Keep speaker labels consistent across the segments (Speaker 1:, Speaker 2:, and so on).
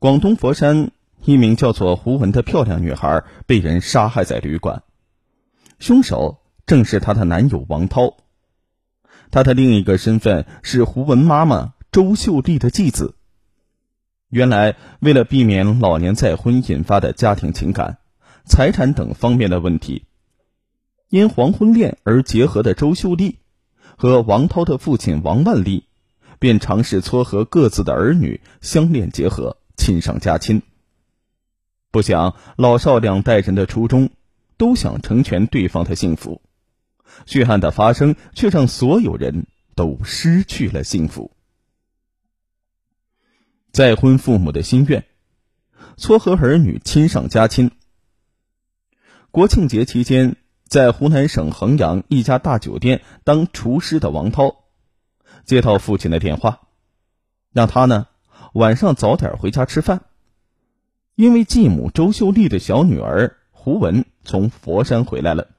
Speaker 1: 广东佛山一名叫做胡文的漂亮女孩被人杀害在旅馆，凶手正是她的男友王涛。他的另一个身份是胡文妈妈周秀丽的继子。原来，为了避免老年再婚引发的家庭情感、财产等方面的问题，因黄昏恋而结合的周秀丽和王涛的父亲王万利，便尝试撮合各自的儿女相恋结合。亲上加亲。不想老少两代人的初衷，都想成全对方的幸福，血案的发生却让所有人都失去了幸福。再婚父母的心愿，撮合儿女亲上加亲。国庆节期间，在湖南省衡阳一家大酒店当厨师的王涛，接到父亲的电话，让他呢。晚上早点回家吃饭，因为继母周秀丽的小女儿胡文从佛山回来了。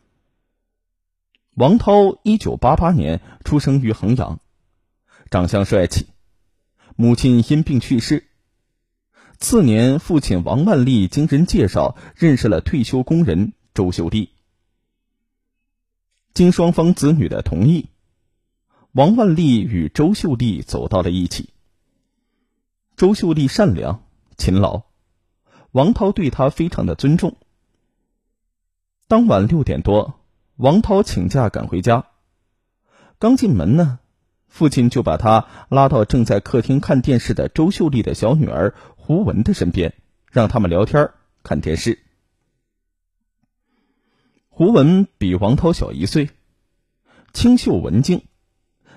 Speaker 1: 王涛一九八八年出生于衡阳，长相帅气，母亲因病去世。次年，父亲王万利经人介绍认识了退休工人周秀丽，经双方子女的同意，王万利与周秀丽走到了一起。周秀丽善良、勤劳，王涛对她非常的尊重。当晚六点多，王涛请假赶回家，刚进门呢，父亲就把他拉到正在客厅看电视的周秀丽的小女儿胡文的身边，让他们聊天看电视。胡文比王涛小一岁，清秀文静，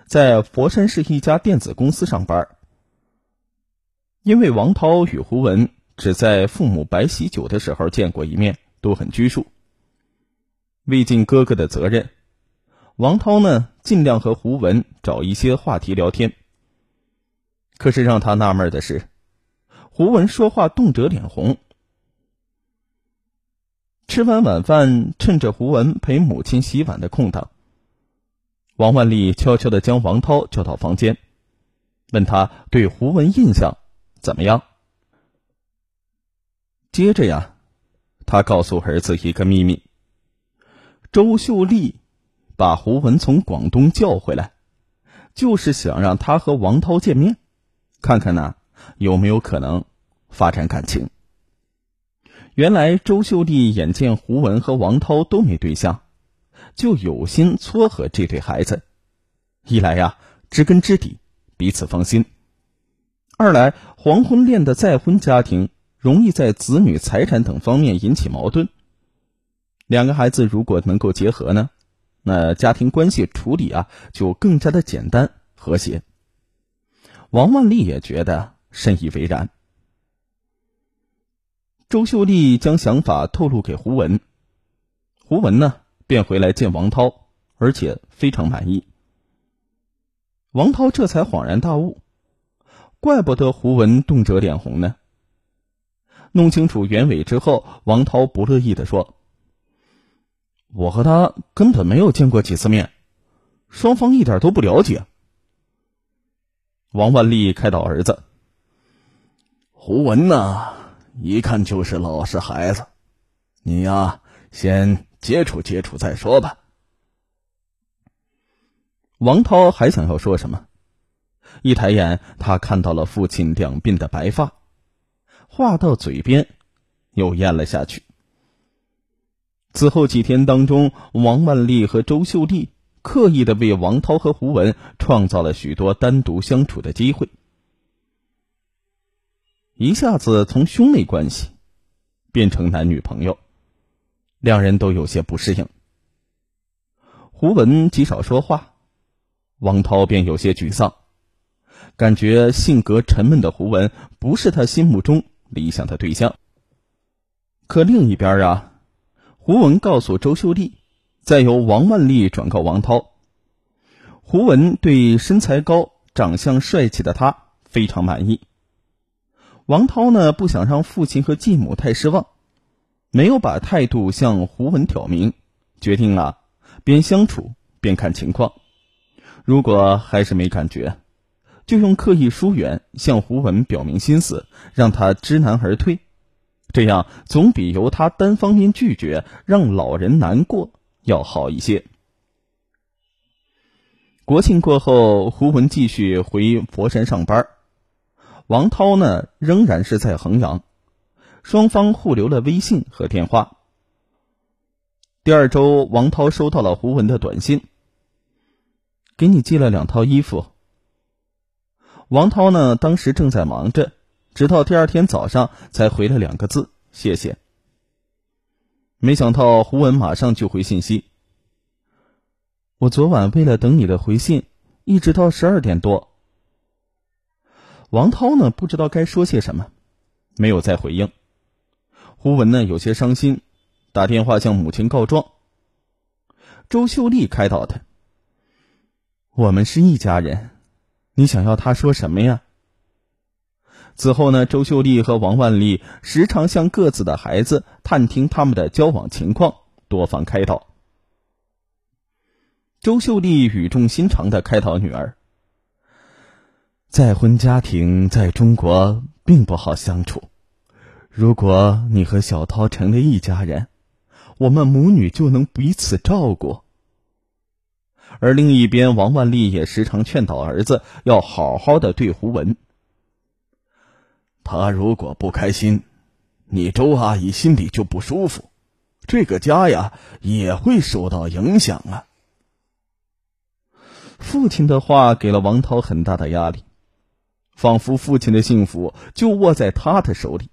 Speaker 1: 在佛山市一家电子公司上班。因为王涛与胡文只在父母摆喜酒的时候见过一面，都很拘束。为尽哥哥的责任，王涛呢尽量和胡文找一些话题聊天。可是让他纳闷的是，胡文说话动辄脸红。吃完晚饭，趁着胡文陪母亲洗碗的空档，王万利悄悄的将王涛叫到房间，问他对胡文印象。怎么样？接着呀，他告诉儿子一个秘密：周秀丽把胡文从广东叫回来，就是想让他和王涛见面，看看呢有没有可能发展感情。原来周秀丽眼见胡文和王涛都没对象，就有心撮合这对孩子，一来呀知根知底，彼此放心。二来，黄昏恋的再婚家庭容易在子女财产等方面引起矛盾。两个孩子如果能够结合呢，那家庭关系处理啊就更加的简单和谐。王万利也觉得深以为然。周秀丽将想法透露给胡文，胡文呢便回来见王涛，而且非常满意。王涛这才恍然大悟。怪不得胡文动辄脸红呢。弄清楚原委之后，王涛不乐意的说：“我和他根本没有见过几次面，双方一点都不了解。”王万利开导儿子：“
Speaker 2: 胡文呐，一看就是老实孩子，你呀，先接触接触再说吧。”
Speaker 1: 王涛还想要说什么？一抬眼，他看到了父亲两鬓的白发，话到嘴边，又咽了下去。此后几天当中，王万丽和周秀丽刻意的为王涛和胡文创造了许多单独相处的机会，一下子从兄妹关系变成男女朋友，两人都有些不适应。胡文极少说话，王涛便有些沮丧。感觉性格沉闷的胡文不是他心目中理想的对象。可另一边啊，胡文告诉周秀丽，再由王万丽转告王涛，胡文对身材高、长相帅气的他非常满意。王涛呢，不想让父亲和继母太失望，没有把态度向胡文挑明，决定啊，边相处边看情况。如果还是没感觉。就用刻意疏远向胡文表明心思，让他知难而退。这样总比由他单方面拒绝让老人难过要好一些。国庆过后，胡文继续回佛山上班，王涛呢仍然是在衡阳，双方互留了微信和电话。第二周，王涛收到了胡文的短信，给你寄了两套衣服。王涛呢当时正在忙着。直到第二天早上才回了两个字“谢谢”。没想到胡文马上就回信息：“我昨晚为了等你的回信，一直到十二点多。”王涛呢不知道该说些什么，没有再回应。胡文呢有些伤心，打电话向母亲告状。周秀丽开导他：“我们是一家人，你想要他说什么呀？”此后呢，周秀丽和王万丽时常向各自的孩子探听他们的交往情况，多方开导。周秀丽语重心长的开导女儿：“再婚家庭在中国并不好相处，如果你和小涛成了一家人，我们母女就能彼此照顾。”而另一边，王万丽也时常劝导儿子要好好的对胡文。
Speaker 2: 他如果不开心，你周阿姨心里就不舒服，这个家呀也会受到影响啊。
Speaker 1: 父亲的话给了王涛很大的压力，仿佛父亲的幸福就握在他的手里。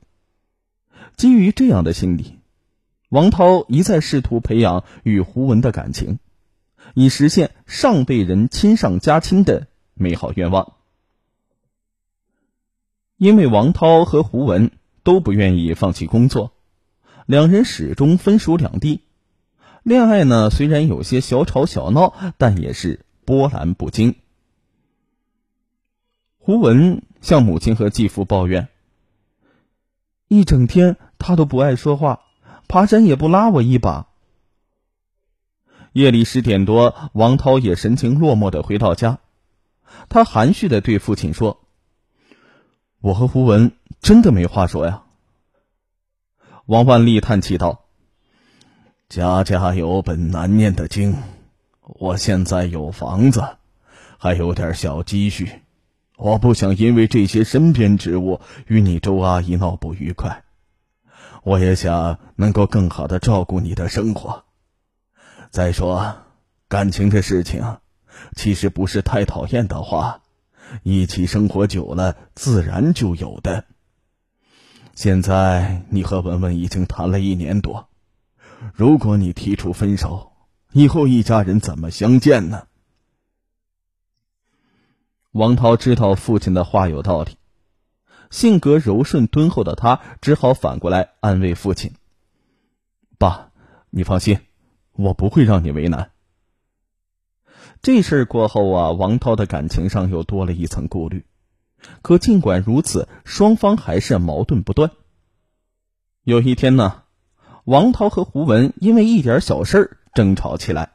Speaker 1: 基于这样的心理，王涛一再试图培养与胡文的感情，以实现上辈人亲上加亲的美好愿望。因为王涛和胡文都不愿意放弃工作，两人始终分属两地。恋爱呢，虽然有些小吵小闹，但也是波澜不惊。胡文向母亲和继父抱怨：“一整天他都不爱说话，爬山也不拉我一把。”夜里十点多，王涛也神情落寞的回到家，他含蓄的对父亲说。我和胡文真的没话说呀。王万丽叹气道：“
Speaker 2: 家家有本难念的经，我现在有房子，还有点小积蓄，我不想因为这些身边之物与你周阿姨闹不愉快。我也想能够更好的照顾你的生活。再说，感情的事情，其实不是太讨厌的话。”一起生活久了，自然就有的。现在你和文文已经谈了一年多，如果你提出分手，以后一家人怎么相见呢？
Speaker 1: 王涛知道父亲的话有道理，性格柔顺敦厚的他只好反过来安慰父亲：“爸，你放心，我不会让你为难。”这事儿过后啊，王涛的感情上又多了一层顾虑。可尽管如此，双方还是矛盾不断。有一天呢，王涛和胡文因为一点小事儿争吵起来。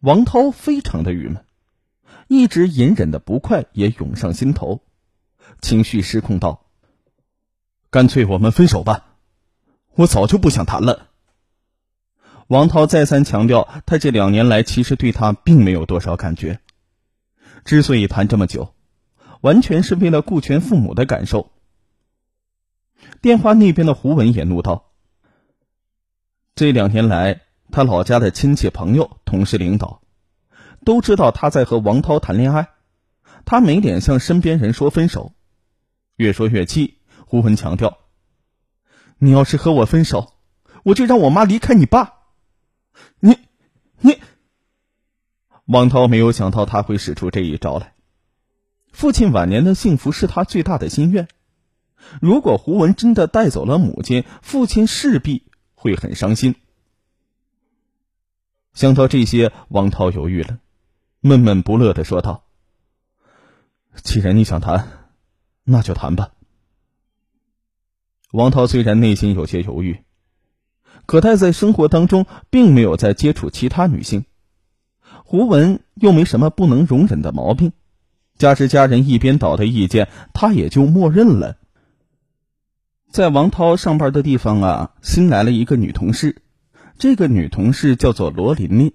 Speaker 1: 王涛非常的郁闷，一直隐忍的不快也涌上心头，情绪失控道：“干脆我们分手吧，我早就不想谈了。”王涛再三强调，他这两年来其实对他并没有多少感觉，之所以谈这么久，完全是为了顾全父母的感受。电话那边的胡文也怒道：“这两年来，他老家的亲戚、朋友、同事、领导，都知道他在和王涛谈恋爱，他没脸向身边人说分手。”越说越气，胡文强调：“你要是和我分手，我就让我妈离开你爸。”你，你，王涛没有想到他会使出这一招来。父亲晚年的幸福是他最大的心愿。如果胡文真的带走了母亲，父亲势必会很伤心。想到这些，王涛犹豫了，闷闷不乐的说道：“既然你想谈，那就谈吧。”王涛虽然内心有些犹豫。可他在生活当中并没有再接触其他女性，胡文又没什么不能容忍的毛病，加之家人一边倒的意见，他也就默认了。在王涛上班的地方啊，新来了一个女同事，这个女同事叫做罗琳琳，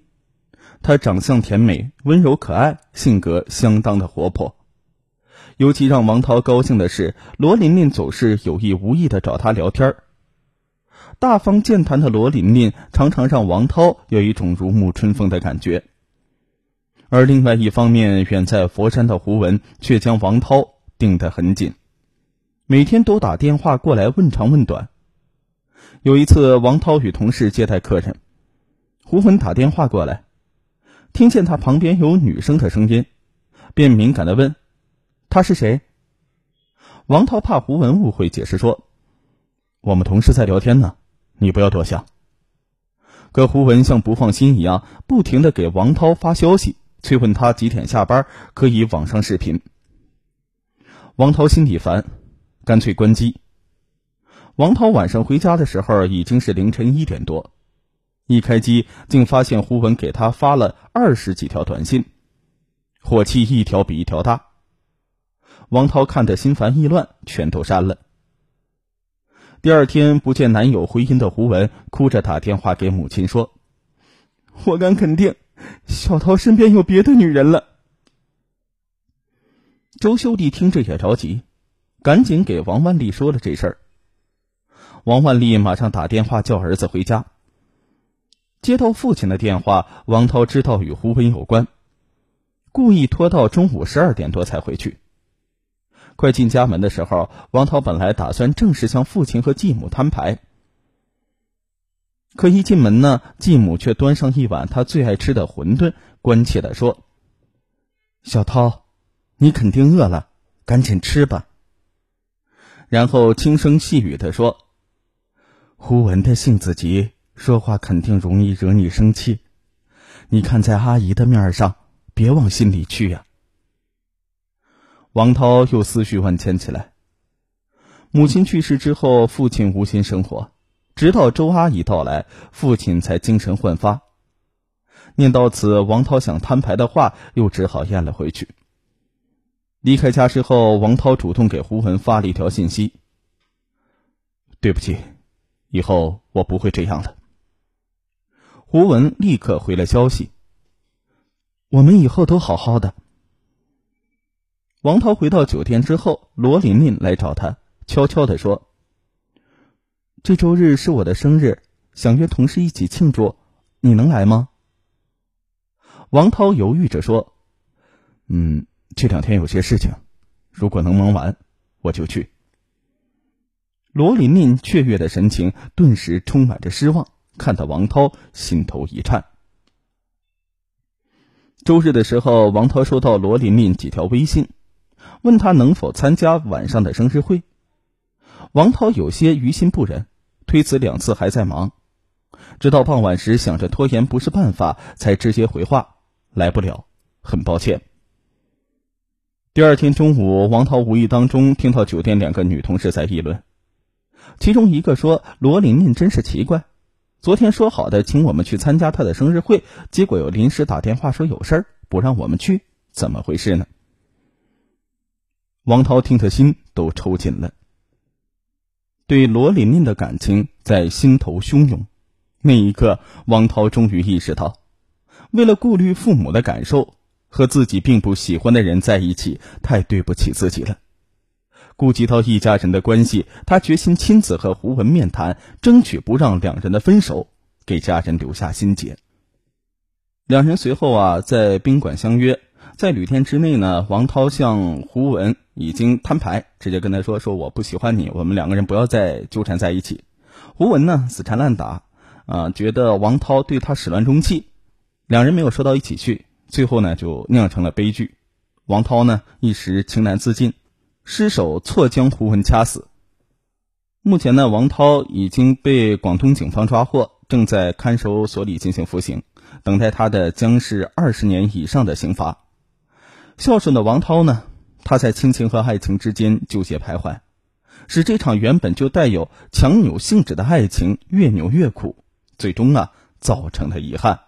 Speaker 1: 她长相甜美、温柔可爱，性格相当的活泼。尤其让王涛高兴的是，罗琳琳总是有意无意的找他聊天大方健谈的罗琳琳常常让王涛有一种如沐春风的感觉。而另外一方面，远在佛山的胡文却将王涛盯得很紧，每天都打电话过来问长问短。有一次，王涛与同事接待客人，胡文打电话过来，听见他旁边有女生的声音，便敏感地问。他是谁？王涛怕胡文误会，解释说：“我们同事在聊天呢，你不要多想。”可胡文像不放心一样，不停的给王涛发消息，催问他几点下班，可以网上视频。王涛心里烦，干脆关机。王涛晚上回家的时候已经是凌晨一点多，一开机竟发现胡文给他发了二十几条短信，火气一条比一条大。王涛看得心烦意乱，全都删了。第二天不见男友回音的胡文，哭着打电话给母亲说：“我敢肯定，小涛身边有别的女人了。”周秀丽听着也着急，赶紧给王万丽说了这事儿。王万丽马上打电话叫儿子回家。接到父亲的电话，王涛知道与胡文有关，故意拖到中午十二点多才回去。快进家门的时候，王涛本来打算正式向父亲和继母摊牌，可一进门呢，继母却端上一碗他最爱吃的馄饨，关切的说：“小涛，你肯定饿了，赶紧吃吧。”然后轻声细语的说：“胡文的性子急，说话肯定容易惹你生气，你看在阿姨的面上，别往心里去呀。”王涛又思绪万千起来。母亲去世之后，父亲无心生活，直到周阿姨到来，父亲才精神焕发。念到此，王涛想摊牌的话，又只好咽了回去。离开家之后，王涛主动给胡文发了一条信息：“对不起，以后我不会这样了。”胡文立刻回了消息：“我们以后都好好的。”王涛回到酒店之后，罗琳琳来找他，悄悄的说：“这周日是我的生日，想约同事一起庆祝，你能来吗？”王涛犹豫着说：“嗯，这两天有些事情，如果能忙完，我就去。”罗琳琳雀跃的神情顿时充满着失望，看到王涛心头一颤。周日的时候，王涛收到罗琳琳几条微信。问他能否参加晚上的生日会，王涛有些于心不忍，推辞两次还在忙，直到傍晚时想着拖延不是办法，才直接回话来不了，很抱歉。第二天中午，王涛无意当中听到酒店两个女同事在议论，其中一个说：“罗琳琳真是奇怪，昨天说好的请我们去参加她的生日会，结果又临时打电话说有事儿不让我们去，怎么回事呢？”王涛听得心都抽紧了，对罗琳琳的感情在心头汹涌。那一刻，王涛终于意识到，为了顾虑父母的感受，和自己并不喜欢的人在一起，太对不起自己了。顾及到一家人的关系，他决心亲自和胡文面谈，争取不让两人的分手给家人留下心结。两人随后啊，在宾馆相约。在旅店之内呢，王涛向胡文已经摊牌，直接跟他说：“说我不喜欢你，我们两个人不要再纠缠在一起。”胡文呢死缠烂打，啊，觉得王涛对他始乱终弃，两人没有说到一起去，最后呢就酿成了悲剧。王涛呢一时情难自禁，失手错将胡文掐死。目前呢，王涛已经被广东警方抓获，正在看守所里进行服刑，等待他的将是二十年以上的刑罚。孝顺的王涛呢，他在亲情和爱情之间纠结徘徊，使这场原本就带有强扭性质的爱情越扭越苦，最终啊造成了遗憾。